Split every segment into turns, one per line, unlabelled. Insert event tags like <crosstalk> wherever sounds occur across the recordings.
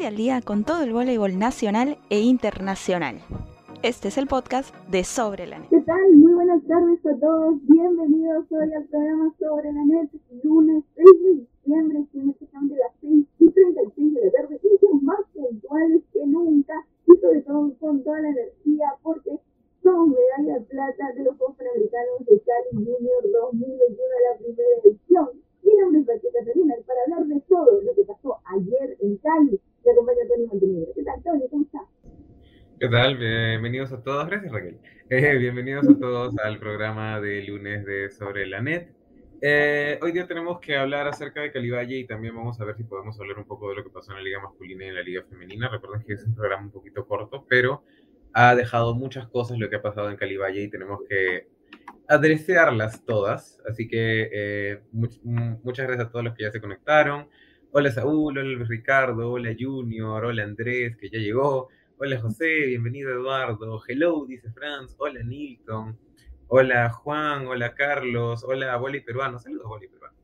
Al día con todo el voleibol nacional e internacional. Este es el podcast de Sobre la Net.
¿Qué tal? Muy buenas tardes a todos. Bienvenidos hoy al programa Sobre la Net, lunes 6 de diciembre, siendo exactamente las 6 y 36 de la tarde. Más puntuales que nunca y sobre todo con toda la energía porque somos medalla de plata de los Juegos Panamericanos de Cali Junior 2021 la primera edición. Mi nombre es Patricia Catalina y para hablar de todo lo que pasó ayer en Cali, me acompaña Tony Montenegro. ¿Qué tal, Tony? ¿Cómo estás?
¿Qué tal? Bienvenidos a todos. Gracias, Raquel. Eh, bienvenidos a todos al programa de lunes de Sobre la Net. Eh, hoy día tenemos que hablar acerca de Calivalle y también vamos a ver si podemos hablar un poco de lo que pasó en la liga masculina y en la liga femenina. Recuerden que es un programa un poquito corto, pero ha dejado muchas cosas lo que ha pasado en Calivalle y tenemos que adresearlas todas. Así que eh, muchas gracias a todos los que ya se conectaron. Hola Saúl, hola Ricardo, hola Junior, hola Andrés, que ya llegó. Hola José, bienvenido Eduardo. Hello, dice Franz. Hola Nilton. Hola Juan, hola Carlos. Hola Boli Peruano. Saludos Boli Peruano.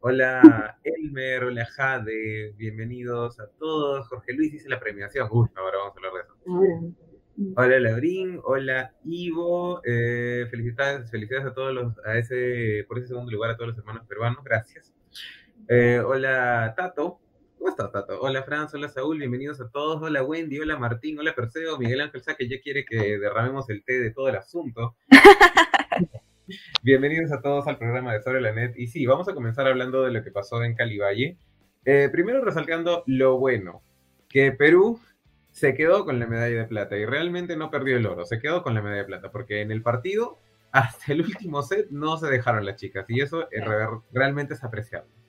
Hola Elmer, hola Jade. Bienvenidos a todos. Jorge Luis dice la premiación. Uy, ahora vamos a hablar de eso. Hola Labrín, hola Ivo, eh, felicidades, felicidades a todos los, a ese, por ese segundo lugar a todos los hermanos peruanos, gracias. Eh, hola Tato, ¿cómo estás Tato? Hola Franz, hola Saúl, bienvenidos a todos, hola Wendy, hola Martín, hola Perseo, Miguel Ángel Saque ya quiere que derramemos el té de todo el asunto. <laughs> bienvenidos a todos al programa de Sobre la Net, y sí, vamos a comenzar hablando de lo que pasó en Cali Valle. Eh, primero resaltando lo bueno, que Perú se quedó con la medalla de plata y realmente no perdió el oro, se quedó con la medalla de plata, porque en el partido, hasta el último set, no se dejaron las chicas. Y eso realmente es apreciable.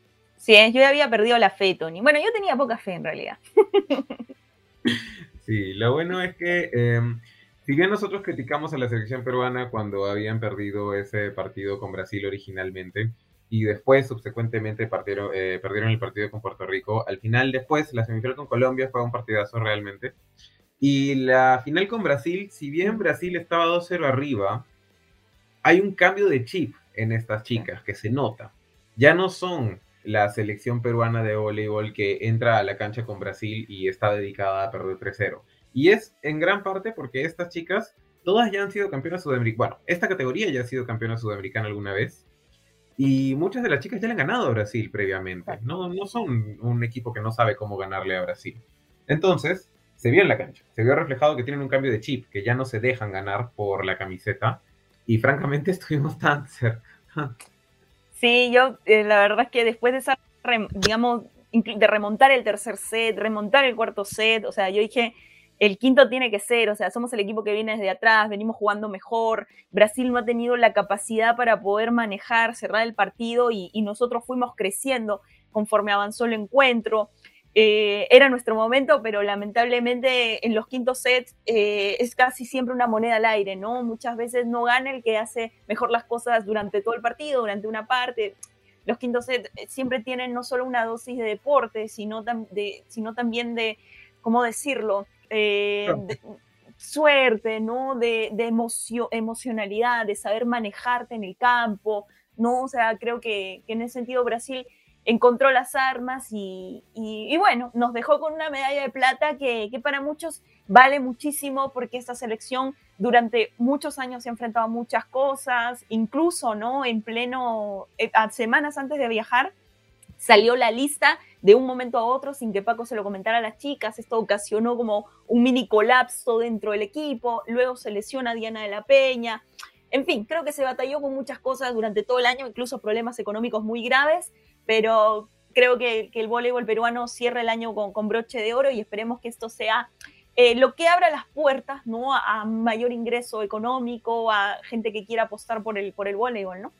Sí, yo ya había perdido la fe, Tony. Bueno, yo tenía poca fe en realidad.
Sí, lo bueno es que, em, si bien nosotros criticamos a la selección peruana cuando habían perdido ese partido con Brasil originalmente, y después, subsecuentemente, partieron, eh, perdieron el partido con Puerto Rico. Al final, después, la semifinal con Colombia fue un partidazo realmente. Y la final con Brasil, si bien Brasil estaba 2-0 arriba, hay un cambio de chip en estas chicas que se nota. Ya no son la selección peruana de voleibol que entra a la cancha con Brasil y está dedicada a perder 3-0. Y es en gran parte porque estas chicas, todas ya han sido campeonas sudamericanas. Bueno, esta categoría ya ha sido campeona sudamericana alguna vez. Y muchas de las chicas ya le han ganado a Brasil previamente. No, no son un equipo que no sabe cómo ganarle a Brasil. Entonces, se vio en la cancha. Se vio reflejado que tienen un cambio de chip, que ya no se dejan ganar por la camiseta. Y francamente <laughs> estuvimos tan cerca.
Sí, yo, eh, la verdad es que después de esa, digamos, de remontar el tercer set, remontar el cuarto set, o sea, yo dije, el quinto tiene que ser, o sea, somos el equipo que viene desde atrás, venimos jugando mejor, Brasil no ha tenido la capacidad para poder manejar, cerrar el partido y, nosotros fuimos creciendo conforme avanzó el encuentro. Eh, era nuestro momento, pero lamentablemente en los quintos sets eh, es casi siempre una moneda al aire, ¿no? Muchas veces no gana el que hace mejor las cosas durante todo el partido, durante una parte. Los quintos sets eh, siempre tienen no solo una dosis de deporte, sino, de, sino también de, ¿cómo decirlo? Eh, suerte, ¿no? De, de emocionalidad, de saber manejarte en el campo, ¿no? O sea, creo que, en ese sentido Brasil encontró las armas y, bueno, nos dejó con una medalla de plata que, para muchos vale muchísimo porque esta selección durante muchos años se ha enfrentado a muchas cosas, incluso, ¿no? En pleno, eh, semanas antes de viajar, salió la lista de un momento a otro sin que Paco se lo comentara a las chicas. Esto ocasionó como un mini colapso dentro del equipo. Luego se lesiona Diana de la Peña. En fin, creo que se batalló con muchas cosas durante todo el año, incluso problemas económicos muy graves, pero creo que, el voleibol peruano cierra el año con, broche de oro y esperemos que esto sea eh, lo que abra las puertas ¿no? a, mayor ingreso económico, a gente que quiera apostar por el, por el voleibol, ¿no?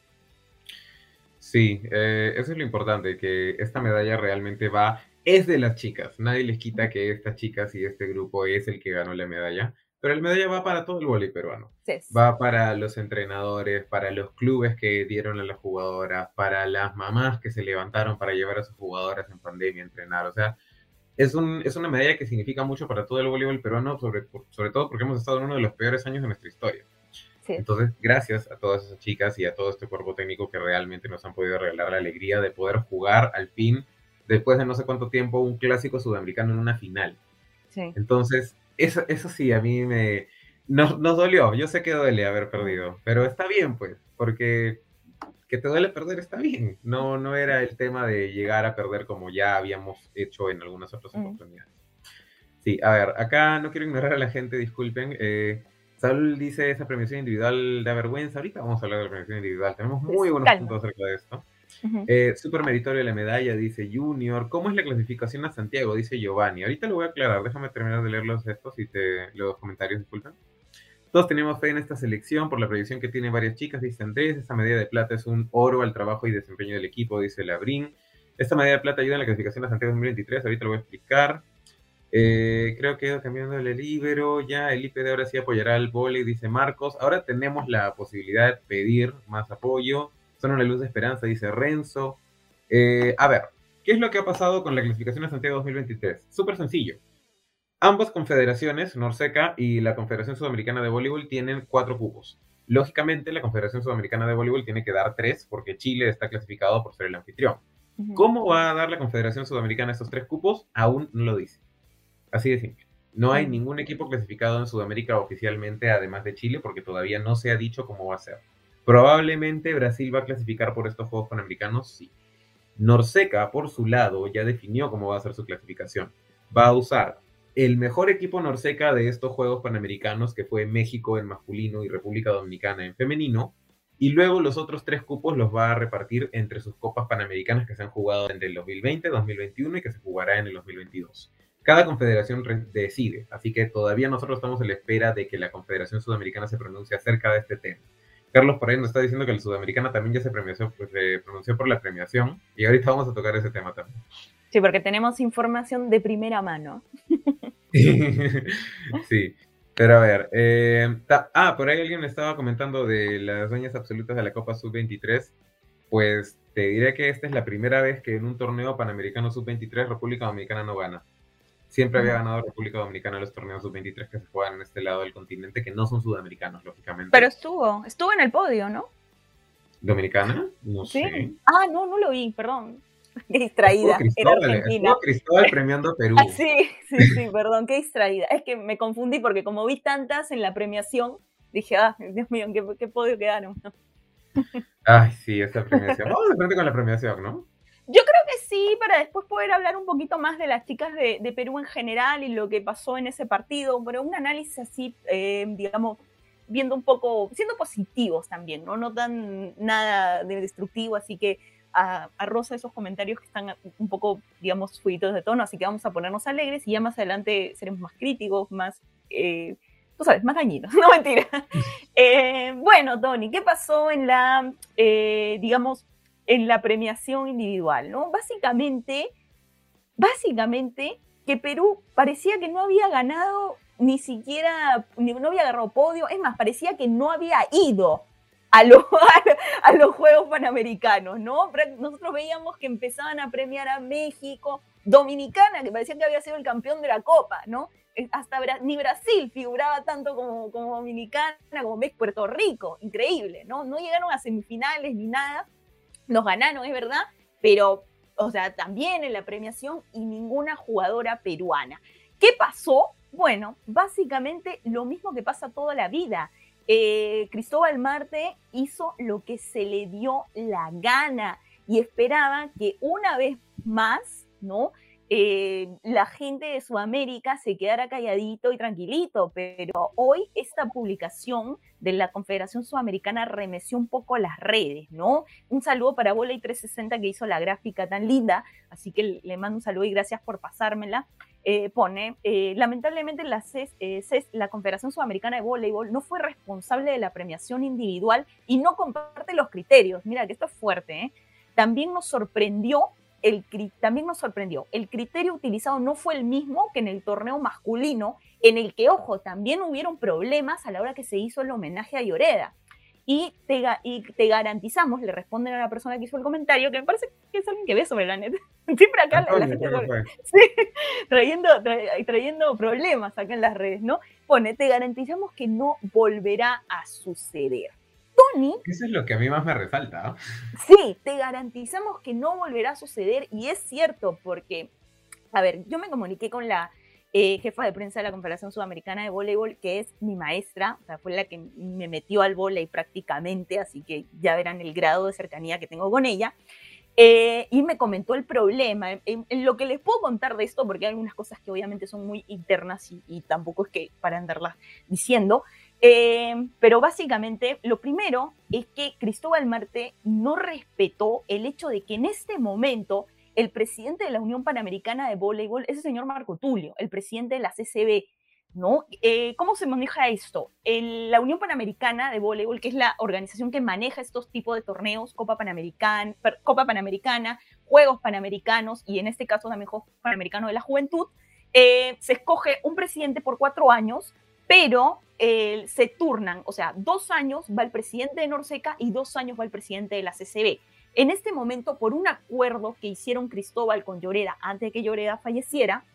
Sí, eh, eso es lo importante, que esta medalla realmente va, es de las chicas. Nadie les quita que estas chicas y este grupo es el que ganó la medalla, pero la medalla va para todo el voleibol peruano. Va para los entrenadores, para los clubes que dieron a las jugadoras, para las mamás que se levantaron para llevar a sus jugadoras en pandemia a entrenar. O sea, es, un, es una medalla que significa mucho para todo el voleibol peruano, sobre, sobre todo porque hemos estado en uno de los peores años de nuestra historia. Entonces, gracias a todas esas chicas y a todo este cuerpo técnico que realmente nos han podido regalar la alegría de poder jugar al fin después de no sé cuánto tiempo, un clásico sudamericano en una final. Sí. Entonces, eso, eso sí, a mí me... Nos, nos dolió, yo sé que duele haber perdido, pero está bien, pues, porque que te duele perder está bien. No, no era el tema de llegar a perder como ya habíamos hecho en algunas otras oportunidades. Sí, a ver, acá no quiero ignorar a la gente, disculpen. Eh, Saúl dice, esa premiación individual da vergüenza. Ahorita vamos a hablar de la premiación individual. Tenemos muy buenos puntos acerca de esto. Eh, super meritorio la medalla, dice Junior. ¿Cómo es la clasificación a Santiago? Dice Giovanni. Ahorita lo voy a aclarar. Déjame terminar de leer los estos y te, los comentarios, disculpen. Todos tenemos fe en esta selección por la proyección que tiene varias chicas, dice Andrés. Esta medalla de plata es un oro al trabajo y desempeño del equipo, dice Labrín. Esta medalla de plata ayuda en la clasificación de Santiago 2023, ahorita lo voy a explicar. Eh, creo que cambiando el libro, ya el IPD ahora sí apoyará al vole, dice Marcos. Ahora tenemos la posibilidad de pedir más apoyo. Son una luz de esperanza, dice Renzo. Eh, a ver, ¿qué es lo que ha pasado con la clasificación de Santiago 2023? Súper sencillo. Ambas confederaciones, Norseca y la Confederación Sudamericana de Voleibol, tienen cuatro cupos. Lógicamente, la Confederación Sudamericana de Voleibol tiene que dar tres porque Chile está clasificado por ser el anfitrión. ¿Cómo va a dar la Confederación Sudamericana esos tres cupos? Aún no lo dice. Así de simple. No hay ningún equipo clasificado en Sudamérica oficialmente, además de Chile, porque todavía no se ha dicho cómo va a ser. Probablemente Brasil va a clasificar por estos Juegos Panamericanos, sí. Norseca, por su lado, ya definió cómo va a ser su clasificación. Va a usar el mejor equipo norseca de estos Juegos Panamericanos, que fue México en masculino y República Dominicana en femenino, y luego los otros tres cupos los va a repartir entre sus copas panamericanas que se han jugado entre el 2020, 2021 y que se jugará en el 2022. Cada confederación decide, así que todavía nosotros estamos en la espera de que la Confederación Sudamericana se pronuncie acerca de este tema. Carlos por ahí nos está diciendo que la Sudamericana también ya se, pues, se pronunció por la premiación y ahorita vamos a tocar ese tema también.
Sí, porque tenemos información de primera mano. <laughs>
sí, pero a ver. Eh, ah, por ahí alguien estaba comentando de las dueñas absolutas de la Copa Sub-23. Pues te diré que esta es la primera vez que en un torneo panamericano Sub-23 República Dominicana no gana. Siempre había ganado República Dominicana los torneos Sub-23 que se juegan en este lado del continente, que no son sudamericanos, lógicamente.
Pero estuvo, estuvo en el podio, ¿no?
¿Dominicana? No sé.
Ah, no, no lo vi, perdón. <laughs> Qué distraída.
Cristóbal, Cristóbal premiando a Perú.
Ah, <laughs> sí, sí, sí, perdón, qué distraída. Es que me confundí porque como vi tantas en la premiación, dije, ah, Dios mío, ¿qué, qué podio quedaron?
Ay, sí, esa premiación. Vamos de frente con la premiación, ¿no?
Yo creo que sí, para después poder hablar un poquito más de las chicas de, de Perú en general y lo que pasó en ese partido, pero un análisis así, eh, digamos, viendo un poco, siendo positivos también, ¿no? No tan nada de destructivo, así que a, Rosa esos comentarios que están un poco, digamos, fuitos de tono, así que vamos a ponernos alegres y ya más adelante seremos más críticos, más, eh, tú sabes, más dañinos, <laughs> no mentira. Eh, bueno, Tony, ¿qué pasó en la, eh, digamos, en la premiación individual, ¿no? Básicamente, básicamente que Perú parecía que no había ganado ni siquiera, no había agarrado podio, es más, parecía que no había ido a, <laughs> a, los Juegos Panamericanos, ¿no? Nosotros veíamos que empezaban a premiar a México, Dominicana, que parecía que había sido el campeón de la Copa, ¿no? Hasta ni Brasil figuraba tanto como, como Dominicana, como Puerto Rico, increíble, ¿no? No llegaron a semifinales ni nada, nos ganaron, es verdad, pero, o sea, también en la premiación y ninguna jugadora peruana. ¿Qué pasó? Bueno, básicamente lo mismo que pasa toda la vida eh, Cristóbal Marte hizo lo que se le dio la gana y esperaba que una vez más, ¿no? Eh, la gente de Sudamérica se quedara calladito y tranquilito, pero hoy esta publicación de la Confederación Sudamericana remeció un poco las redes, ¿no? Un saludo para Voley 360 que hizo la gráfica tan linda, así que le mando un saludo y gracias por pasármela. Eh, pone, eh, lamentablemente la, la Confederación Sudamericana de Voleibol no fue responsable de la premiación individual y no comparte los criterios. Mira que esto es fuerte, También nos sorprendió el, también nos sorprendió. El criterio utilizado no fue el mismo que en el torneo masculino, en el que, ojo, también hubieron problemas a la hora que se hizo el homenaje a Lloreda. Y te, y te garantizamos, le responden a la persona que hizo el comentario, que me parece que es alguien que ve sobre la net. <laughs> Siempre acá la, gente sí, <laughs> trayendo, trayendo problemas acá en las redes, ¿no? Pone, te garantizamos que no volverá a suceder. Tony.
Eso es lo que a mí más me resalta.
Sí, te garantizamos que no volverá a suceder y es cierto porque, a ver, yo me comuniqué con la eh, jefa de prensa de la Confederación Sudamericana de Voleibol, que es mi maestra, o sea, fue la que me metió al voleibol prácticamente, así que ya verán el grado de cercanía que tengo con ella. Eh, y me comentó el problema. En, lo que les puedo contar de esto, porque hay algunas cosas que obviamente son muy internas y, tampoco es que para andarlas diciendo, eh, pero básicamente lo primero es que Cristóbal Marte no respetó el hecho de que en este momento el presidente de la Unión Panamericana de Voleibol es el señor Marco Tulio, el presidente de la CCB. ¿no? Eh, ¿Cómo se maneja esto? la Unión Panamericana de Voleibol, que es la organización que maneja estos tipos de torneos, Copa Panamericana, Copa Panamericana, Juegos Panamericanos y en este caso también Juegos Panamericanos de la Juventud, eh, se escoge un presidente por cuatro años, pero se turnan, o sea, dos años va el presidente de Norseca y dos años va el presidente de la CCB. En este momento, por un acuerdo que hicieron Cristóbal con Lloreda antes de que Lloreda falleciera,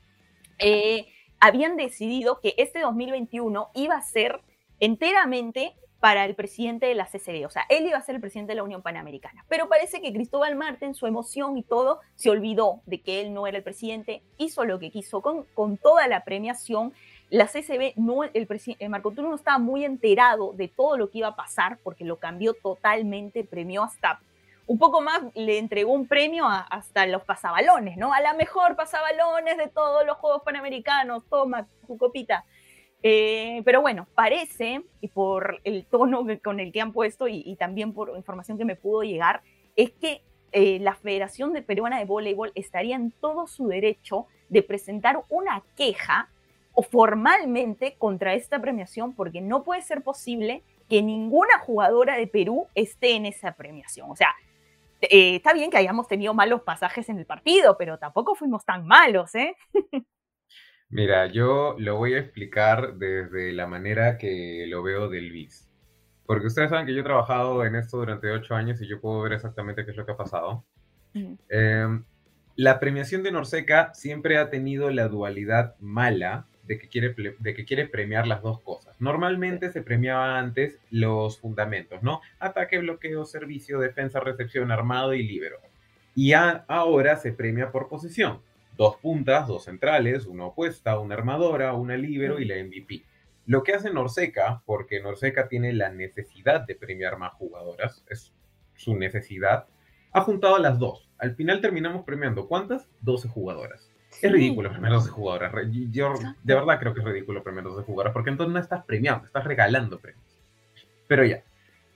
eh, habían decidido que este 2021 iba a ser enteramente para el presidente de la CCB, o sea, él iba a ser el presidente de la Unión Panamericana. Pero parece que Cristóbal Marte, en su emoción y todo, se olvidó de que él no era el presidente, hizo lo que quiso con toda la premiación. La CCB, no, el, el Marco Tulio no estaba muy enterado de todo lo que iba a pasar porque lo cambió totalmente, premió hasta un poco más le entregó un premio hasta los pasabalones, ¿no? A la mejor pasabalones de todos los Juegos Panamericanos, toma tu copita. Eh, pero bueno, parece, y por el tono con el que han puesto y, también por información que me pudo llegar, es que eh, la Federación de Peruana de Voleibol estaría en todo su derecho de presentar una queja o formalmente contra esta premiación, porque no puede ser posible que ninguna jugadora de Perú esté en esa premiación. O sea, eh, está bien que hayamos tenido malos pasajes en el partido, pero tampoco fuimos tan malos, ¿eh?
Mira, yo lo voy a explicar desde la manera que lo veo del BIS. Porque ustedes saben que yo he trabajado en esto durante ocho años y yo puedo ver exactamente qué es lo que ha pasado. Em, la premiación de Norseca siempre ha tenido la dualidad mala de que, quiere, de que quiere premiar las dos cosas. Normalmente se premiaba antes los fundamentos, ¿no? Ataque, bloqueo, servicio, defensa, recepción, armado y libero. Y ahora se premia por posición. Dos puntas, dos centrales, una opuesta, una armadora, una libero y la MVP. Lo que hace Norseca, porque Norseca tiene la necesidad de premiar más jugadoras, es su necesidad, ha juntado las dos. Al final terminamos premiando, ¿cuántas? 12 jugadoras. Es ridículo premiar 12 jugadoras. Yo de verdad creo que es ridículo premiar 12 jugadoras, porque entonces no estás premiando, estás regalando premios. Pero ya,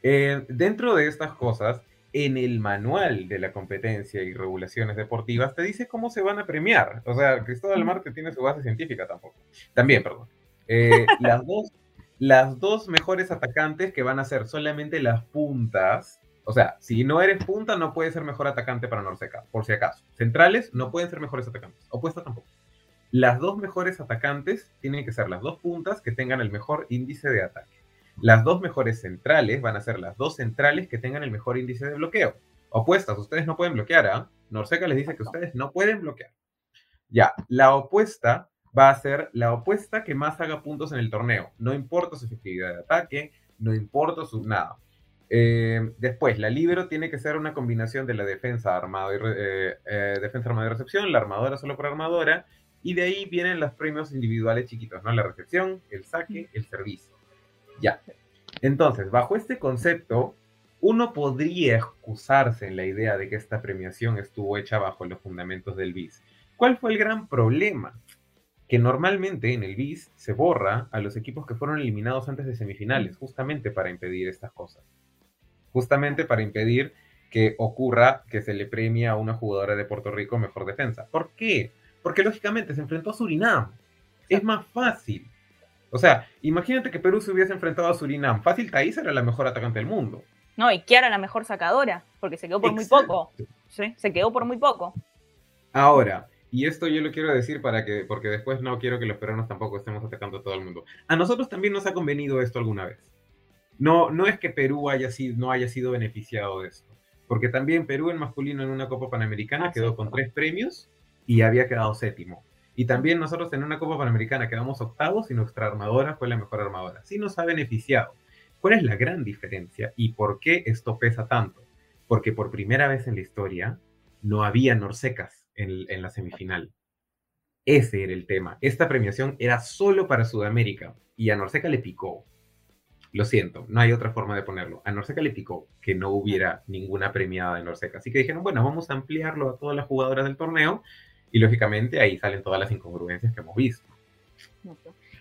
eh, dentro de estas cosas, en el manual de la competencia y regulaciones deportivas te dice cómo se van a premiar. O sea, Cristóbal Marte tiene su base científica tampoco. También, perdón. Eh, <laughs> las, dos, las dos mejores atacantes que van a ser solamente las puntas o sea, si no eres punta, no puedes ser mejor atacante para Norseca, por si acaso. Centrales no pueden ser mejores atacantes. Opuesta tampoco. Las dos mejores atacantes tienen que ser las dos puntas que tengan el mejor índice de ataque. Las dos mejores centrales van a ser las dos centrales que tengan el mejor índice de bloqueo. Opuestas, ustedes no pueden bloquear, ¿ah? Norseca les dice que ustedes no pueden bloquear. Ya, la opuesta va a ser la opuesta que más haga puntos en el torneo. No importa su efectividad de ataque, no importa su nada. Eh, después, la libero tiene que ser una combinación de la defensa armada y eh, eh, defensa armada y recepción, la armadora solo por armadora, y de ahí vienen los premios individuales chiquitos, ¿no? La recepción, el saque, el servicio. Ya. Entonces, bajo este concepto, uno podría excusarse en la idea de que esta premiación estuvo hecha bajo los fundamentos del BIS. ¿Cuál fue el gran problema? Que normalmente en el BIS se borra a los equipos que fueron eliminados antes de semifinales, justamente para impedir estas cosas justamente para impedir que ocurra que se le premie a una jugadora de Puerto Rico mejor defensa. ¿Por qué? Porque lógicamente se enfrentó a Surinam. Es más fácil. O sea, imagínate que Perú se hubiese enfrentado a Surinam. Fácil, Thais era la mejor atacante del mundo.
No, y Kiara la mejor sacadora, porque se quedó por muy poco. Sí, se quedó por muy poco.
Ahora, y esto yo lo quiero decir para que, porque después no quiero que los peruanos tampoco estemos atacando a todo el mundo. A nosotros también nos ha convenido esto alguna vez no, no es que Perú haya sido, no haya sido beneficiado de esto, porque también Perú en masculino en una Copa Panamericana ah, quedó con tres premios y había quedado séptimo. Y también nosotros en una Copa Panamericana quedamos octavos y nuestra armadora fue la mejor armadora. Sí nos ha beneficiado. ¿Cuál es la gran diferencia y por qué esto pesa tanto? Porque por primera vez en la historia no había Norsecas en, en la semifinal. Ese era el tema. Esta premiación era solo para Sudamérica y a Norseca le picó. Lo siento, no hay otra forma de ponerlo. A Norseca le que no hubiera ninguna premiada de Norseca. Así que dijeron, bueno, vamos a ampliarlo a todas las jugadoras del torneo y lógicamente ahí salen todas las incongruencias que hemos visto.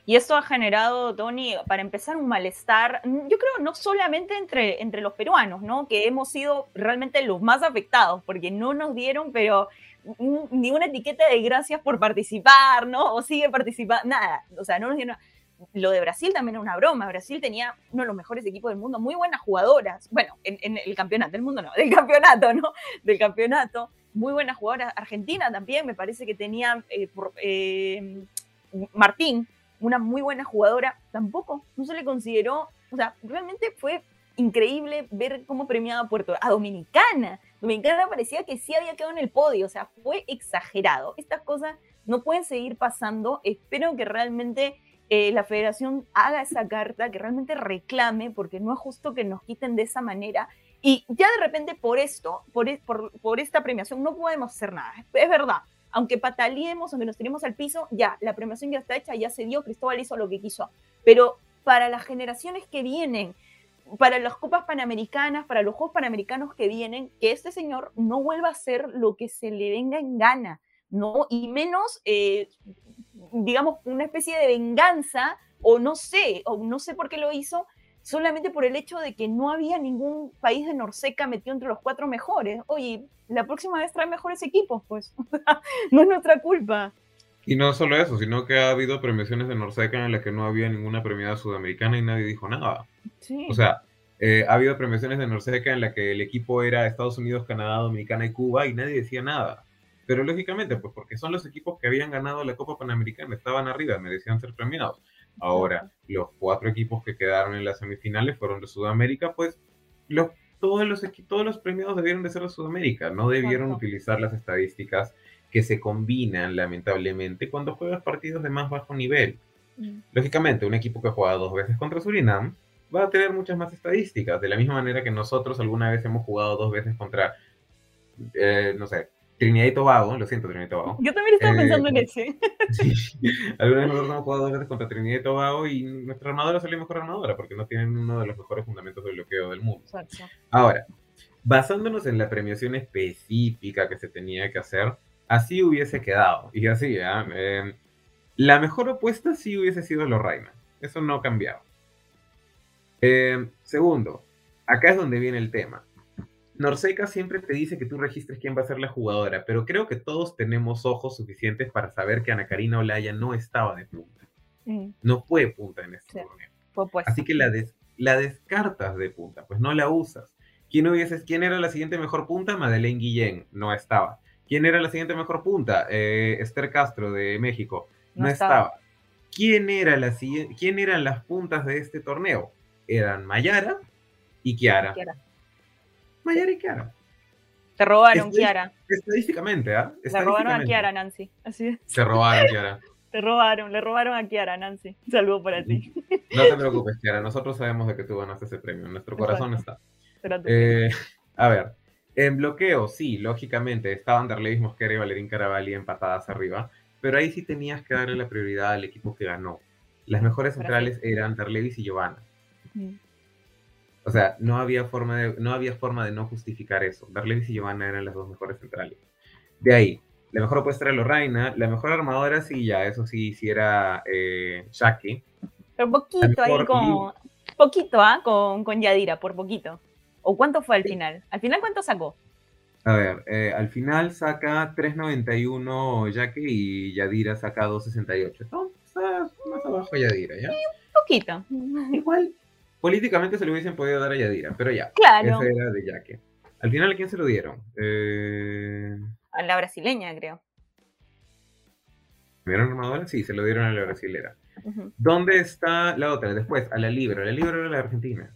Y esto ha generado, Tony, para empezar, un malestar, yo creo, no solamente entre, entre los peruanos, ¿no? Que hemos sido realmente los más afectados, porque no nos dieron, pero ni una etiqueta de gracias por participar, ¿no? O sigue participando, nada. O sea, no nos dieron lo de Brasil también era una broma. Brasil tenía uno de los mejores equipos del mundo, muy buenas jugadoras. Bueno, en, el campeonato, del mundo no, del campeonato, ¿no? Del campeonato. Muy buenas jugadoras. Argentina también, me parece que tenía eh, eh, Martín, una muy buena jugadora. Tampoco, no se le consideró. O sea, realmente fue increíble ver cómo premiaba a Puerto a Dominicana. Dominicana parecía que sí había quedado en el podio, o sea, fue exagerado. Estas cosas no pueden seguir pasando. Espero que realmente eh, la federación haga esa carta, que realmente reclame, porque no es justo que nos quiten de esa manera. Y ya de repente por esto, por, e, por, esta premiación, no podemos hacer nada. Es verdad, aunque pataleemos, aunque nos tiremos al piso, ya, la premiación ya está hecha, ya se dio, Cristóbal hizo lo que quiso. Pero para las generaciones que vienen, para las Copas Panamericanas, para los Juegos Panamericanos que vienen, que este señor no vuelva a hacer lo que se le venga en gana, ¿no? Y menos eh, digamos, una especie de venganza, o no sé, o no sé por qué lo hizo, solamente por el hecho de que no había ningún país de Norseca metido entre los cuatro mejores. Oye, la próxima vez trae mejores equipos, pues. <laughs> no es nuestra culpa.
Y no solo eso, sino que ha habido premiaciones de Norseca en las que no había ninguna premiada sudamericana y nadie dijo nada. O sea, eh, ha habido premiaciones de Norseca en las que el equipo era Estados Unidos, Canadá, Dominicana y Cuba y nadie decía nada. Pero lógicamente, pues porque son los equipos que habían ganado la Copa Panamericana, estaban arriba, merecían ser premiados. Ahora, los cuatro equipos que quedaron en las semifinales fueron de Sudamérica, pues los, todos, los, todos los premiados debieron de ser de Sudamérica, no debieron utilizar las estadísticas que se combinan lamentablemente cuando juegas partidos de más bajo nivel. Mm. Lógicamente, un equipo que juega dos veces contra Surinam va a tener muchas más estadísticas, de la misma manera que nosotros alguna vez hemos jugado dos veces contra, eh, no sé, Trinidad y Tobago, lo siento, Trinidad y Tobago.
Yo también estaba pensando en eh, ese. <laughs>
Sí, alguna vez nosotros hemos jugado dos veces contra Trinidad y Tobago y nuestra armadora salió mejor armadora porque no tienen uno de los mejores fundamentos de bloqueo del mundo. Exacto. Ahora, basándonos en la premiación específica que se tenía que hacer, así hubiese quedado. Y así, eh, la mejor opuesta sí hubiese sido Lorraine. Eso no ha cambiado. Eh, segundo, acá es donde viene el tema. Norseca siempre te dice que tú registres quién va a ser la jugadora, pero creo que todos tenemos ojos suficientes para saber que Ana Karina Olaya no estaba de punta. Mm. No fue punta en este torneo. Así que la, la descartas de punta, pues no la usas. ¿Quién, hubiese, ¿Quién era la siguiente mejor punta? Madeleine Guillén, no estaba. ¿Quién era la siguiente mejor punta? Eh, Esther Castro de México, no, estaba. ¿Quién, era la, ¿Quién eran las puntas de este torneo? Eran Mayara y Kiara. Kiara. Mayara y Kiara.
Te robaron, Kiara.
Estadísticamente, ¿ah?
Le robaron a Kiara, Nancy. Así es.
Se robaron, Kiara. <laughs>
Te robaron, le robaron a Kiara, Nancy. Saludo para ti. <laughs>
No te preocupes, Kiara. Nosotros sabemos de que tú ganaste ese premio. Nuestro corazón está. Eh, a ver, en bloqueo, sí, lógicamente, estaban Darlevis Mosquera y Valerín Caravalli empatadas arriba, pero ahí sí tenías que darle la prioridad al equipo que ganó. Las mejores centrales eran Darlevis y Giovanna. Mm. O sea, no había forma de no, había forma de no justificar eso. Darlevis y Giovanna eran las dos mejores centrales. De ahí, la mejor opuesta era Lorraina, la mejor armadora sí, ya, eso sí, sí era eh, Shaki.
Pero poquito ahí con... Poquito, ¿ah? Con, con Yadira, por poquito. ¿O cuánto fue al final? ¿Al final cuánto sacó?
A ver, eh, al final saca 3.91 Jackie y Yadira saca 2.68. ¿No? Está más abajo Yadira, ¿ya? un
poquito.
Igual, Políticamente se lo hubiesen podido dar a Yadira, pero ya.
Claro.
Ese era de Yaque. Al final, ¿a quién se lo dieron? Eh...
A la brasileña, creo.
¿Me dieron armadora? Sí, se lo dieron a la brasilera. ¿Dónde está la otra? Después, a la Libra. La Libra era la Argentina.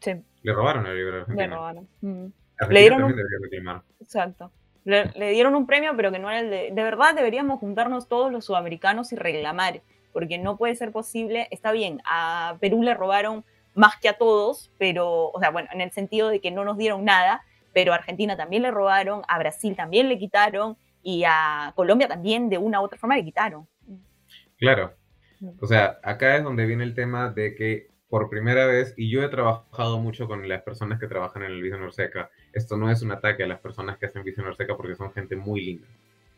Sí.
Le robaron a la Libra a la Argentina.
Le robaron.
Mm. Le dieron un...
Exacto. Le, le, dieron un premio, pero que no era el de... De verdad, deberíamos juntarnos todos los sudamericanos y reclamar, porque no puede ser posible. Está bien, a Perú le robaron más que a todos, pero, o sea, bueno, en el sentido de que no nos dieron nada, pero a Argentina también le robaron, a Brasil también le quitaron y a Colombia también de una u otra forma le quitaron.
Claro. O sea, acá es donde viene el tema de que por primera vez, y yo he trabajado mucho con las personas que trabajan en el Vision Norseca, esto no es un ataque a las personas que hacen Vision Norseca porque son gente muy linda,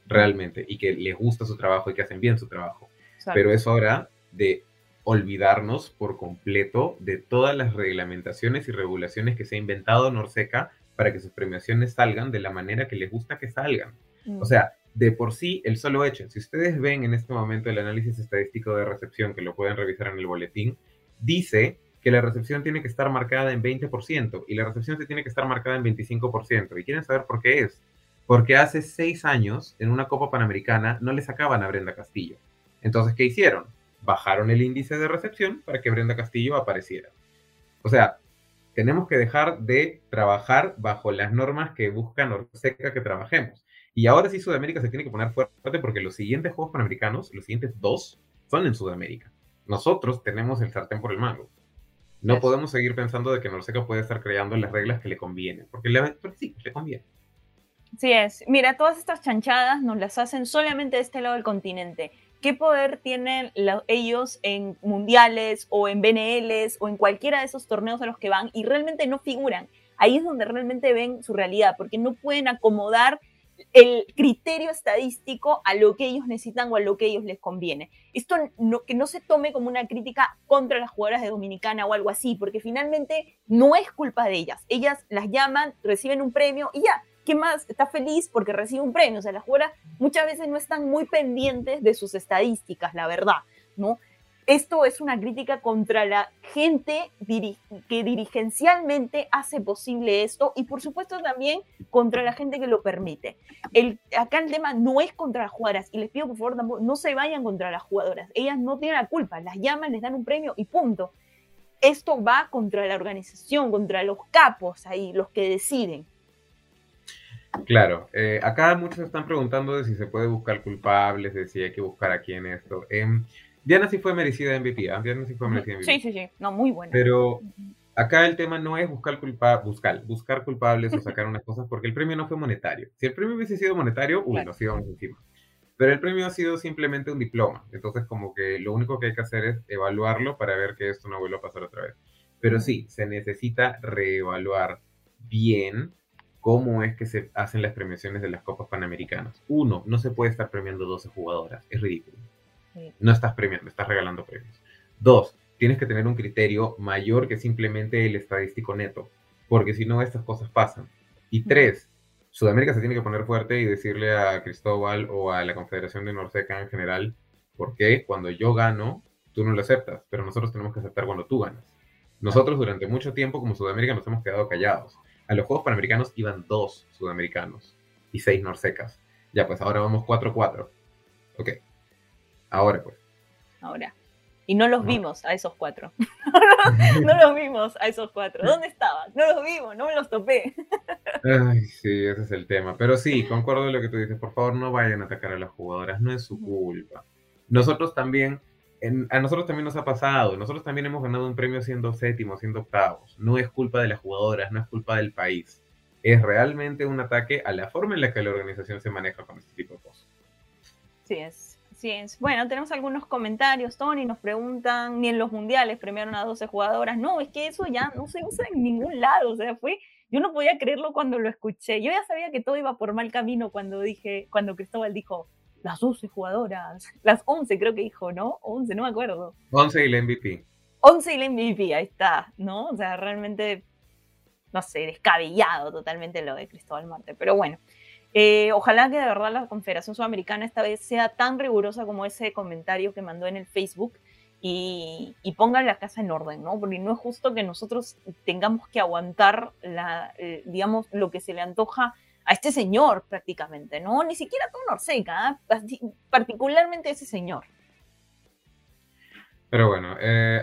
realmente, y que les gusta su trabajo y que hacen bien su trabajo. Pero es hora de olvidarnos por completo de todas las reglamentaciones y regulaciones que se ha inventado Norseca para que sus premiaciones salgan de la manera que les gusta que salgan. O sea, de por sí, el solo hecho, si ustedes ven en este momento el análisis estadístico de recepción, que lo pueden revisar en el boletín, dice que la recepción tiene que estar marcada en 20% y la recepción se tiene que estar marcada en 25%. ¿Y quieren saber por qué es? Porque hace seis años, en una Copa Panamericana, no le sacaban a Brenda Castillo. Entonces, ¿qué hicieron? Bajaron el índice de recepción para que Brenda Castillo apareciera. O sea, tenemos que dejar de trabajar bajo las normas que buscan Orseca que trabajemos. Y ahora sí Sudamérica se tiene que poner fuerte porque los siguientes Juegos Panamericanos, los siguientes dos, son en Sudamérica. Nosotros tenemos el sartén por el mango. No podemos seguir pensando de que Norseca puede estar creando las reglas que le convienen, porque le, sí, le conviene.
Sí es. Mira, todas estas chanchadas nos las hacen solamente de este lado del continente. ¿Qué poder tienen ellos en mundiales o en BNLs o en cualquiera de esos torneos a los que van y realmente no figuran? Ahí es donde realmente ven su realidad, porque no pueden acomodar el criterio estadístico a lo que ellos necesitan o a lo que ellos les conviene. Esto no, que no se tome como una crítica contra las jugadoras de Dominicana o algo así, porque finalmente no es culpa de ellas. Ellas las llaman, reciben un premio y ya. ¿Qué más? Está feliz porque recibe un premio. O sea, las jugadoras muchas veces no están muy pendientes de sus estadísticas, la verdad, ¿no? esto es una crítica contra la gente que dirigencialmente hace posible esto y por supuesto también contra la gente que lo permite. El, acá el tema no es contra las jugadoras y les pido por favor no se vayan contra las jugadoras. Ellas no tienen la culpa, las llaman, les dan un premio y punto. Esto va contra la organización, contra los capos ahí, los que deciden.
Claro, eh, acá muchos están preguntando de si se puede buscar culpables, de si hay que buscar aquí en esto. Em, Diana sí fue merecida MVP, ¿eh? Diana sí fue merecida MVP.
Sí, sí, sí, no, muy buena.
Pero acá el tema no es buscar, culpa, buscar, buscar culpables o sacar unas cosas, porque el premio no fue monetario. Si el premio hubiese sido monetario, uy, nos íbamos encima. Pero el premio ha sido simplemente un diploma. Entonces, como que lo único que hay que hacer es evaluarlo para ver que esto no vuelva a pasar otra vez. Pero sí, se necesita reevaluar bien cómo es que se hacen las premiaciones de las Copas Panamericanas. Uno, no se puede estar premiando 12 jugadoras. Es ridículo. No estás premiando, estás regalando premios. Dos, tienes que tener un criterio mayor que simplemente el estadístico neto, porque si no, estas cosas pasan. Y tres, Sudamérica se tiene que poner fuerte y decirle a Cristóbal o a la Confederación de Norseca en general, porque cuando yo gano, tú no lo aceptas, pero nosotros tenemos que aceptar cuando tú ganas. Nosotros durante mucho tiempo como Sudamérica nos hemos quedado callados. A los Juegos Panamericanos iban dos sudamericanos y seis norsecas. Ya, pues ahora vamos 4-4. Ok. Ahora pues.
Ahora. Y no los vimos a esos cuatro. <laughs> no los vimos a esos cuatro. ¿Dónde estaban? No los vimos, no me los topé.
Ay, sí, ese es el tema. Pero sí, concuerdo en lo que tú dices. Por favor, no vayan a atacar a las jugadoras. No es su culpa. Nosotros también, a nosotros también nos ha pasado. Nosotros también hemos ganado un premio siendo séptimos, siendo octavos. No es culpa de las jugadoras, no es culpa del país. Es realmente un ataque a la forma en la que la organización se maneja con este tipo de cosas.
Sí, es bueno, tenemos algunos comentarios, Tony, nos preguntan, ni en los mundiales premiaron a 12 jugadoras. No, es que eso ya no se usa en ningún lado, o sea, fue, yo no podía creerlo cuando lo escuché. Yo ya sabía que todo iba por mal camino cuando dije, cuando Cristóbal dijo, las 12 jugadoras, las 11 creo que dijo, ¿no? 11, no me acuerdo.
11 y el MVP.
11 y el MVP, ahí está, ¿no? O sea, realmente, no sé, descabellado totalmente lo de Cristóbal Marte, pero bueno. Eh, ojalá que de verdad la Confederación Sudamericana esta vez sea tan rigurosa como ese comentario que mandó en el Facebook y, y ponga la casa en orden, ¿no? Porque no es justo que nosotros tengamos que aguantar, la, eh, digamos, lo que se le antoja a este señor prácticamente, ¿no? Ni siquiera a todo Norseca, ¿eh? particularmente ese señor.
Pero bueno,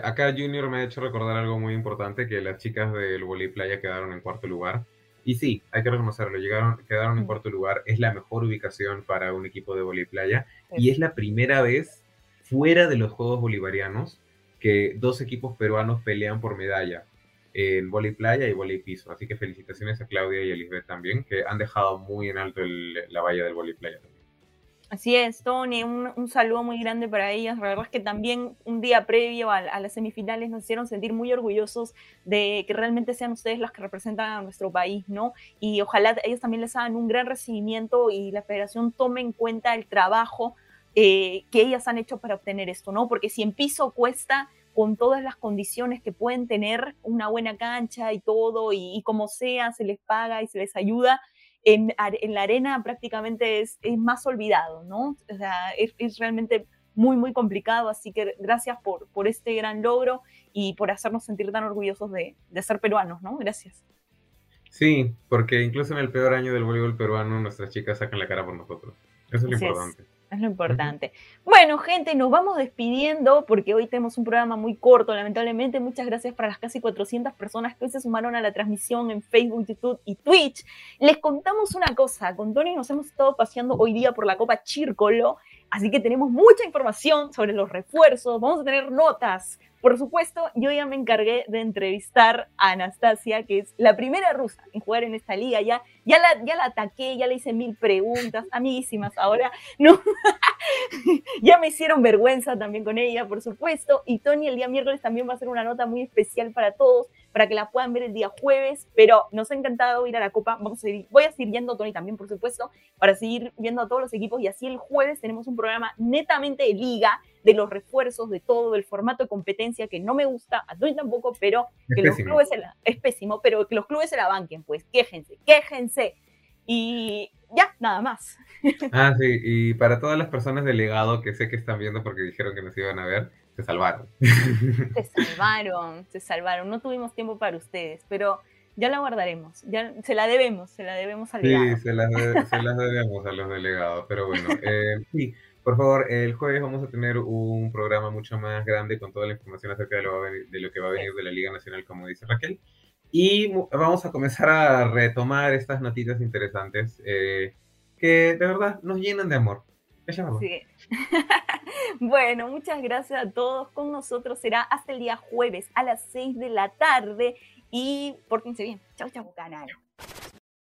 acá Junior me ha hecho recordar algo muy importante, que las chicas del Volley Playa quedaron en cuarto lugar. Y sí, hay que reconocerlo, llegaron, quedaron en cuarto lugar, es la mejor ubicación para un equipo de playa y es la primera vez fuera de los Juegos Bolivarianos que dos equipos peruanos pelean por medalla en volei playa y volei piso. Así que felicitaciones a Claudia y a Elizabeth también, que han dejado muy en alto la valla del volei playa.
Así es, Tony, un, saludo muy grande para ellas. La verdad es que también un día previo a, las semifinales nos hicieron sentir muy orgullosos de que realmente sean ustedes las que representan a nuestro país, ¿no? Y ojalá ellos también les hagan un gran recibimiento y la federación tome en cuenta el trabajo eh, que ellas han hecho para obtener esto, ¿no? Porque si en piso cuesta con todas las condiciones que pueden tener, una buena cancha y todo, y como sea, se les paga y se les ayuda, en, la arena prácticamente es, es, más olvidado, ¿no? O sea, es, realmente muy, muy complicado, así que gracias por, por este gran logro y por hacernos sentir tan orgullosos de, de ser peruanos, ¿no? Gracias.
Sí, porque incluso en el peor año del voleibol peruano, nuestras chicas sacan la cara por nosotros. Eso es lo importante.
Es lo importante. Bueno, gente, nos vamos despidiendo porque hoy tenemos un programa muy corto, lamentablemente. Muchas gracias para las casi 400 personas que hoy se sumaron a la transmisión en Facebook, YouTube y Twitch. Les contamos una cosa, con Tony nos hemos estado paseando hoy día por la Copa Chírcolo, así que tenemos mucha información sobre los refuerzos, vamos a tener notas, por supuesto, yo ya me encargué de entrevistar a Anastasia, que es la primera rusa en jugar en esta liga. Ya, ya, la, ya la ataqué, ya le hice mil preguntas, <laughs> amiguísimas ahora. No, <laughs> ya me hicieron vergüenza también con ella, por supuesto. Y Tony el día miércoles también va a hacer una nota muy especial para todos, para que la puedan ver el día jueves. Pero nos ha encantado ir a la Copa. Vamos a ir, voy a seguir yendo, Tony también, por supuesto, para seguir viendo a todos los equipos. Y así el jueves tenemos un programa netamente de liga de los refuerzos, de todo, del formato de competencia que no me gusta, a Tony tampoco, pero que los clubes se la, es pésimo, pero que los clubes se la banquen, pues quéjense, quéjense. Y ya, nada más. <laughs>
Ah, sí, y para todas las personas del legado que sé que están viendo porque dijeron que nos iban a ver, se salvaron. <laughs>
Se salvaron, se salvaron. No tuvimos tiempo para ustedes, pero ya la guardaremos. Ya se la debemos, se la debemos al legado.
Sí, se las, debemos a los delegados, pero bueno. <laughs> Eh, sí, por favor, el jueves vamos a tener un programa mucho más grande con toda la información acerca de lo, que va a venir de la Liga Nacional, como dice Raquel. Y vamos a comenzar a retomar estas notitas interesantes eh, que de verdad nos llenan de amor.
Sí. <laughs> bueno, muchas gracias a todos. Con nosotros será hasta el día jueves a las 6 de la tarde. Y pórtense bien. Chau, chau, canal.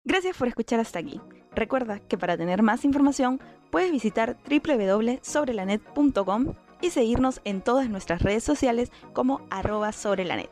Gracias por escuchar hasta aquí. Recuerda que para tener más información puedes visitar www.sobrelanet.com y seguirnos en todas nuestras redes sociales como arroba sobrelanet.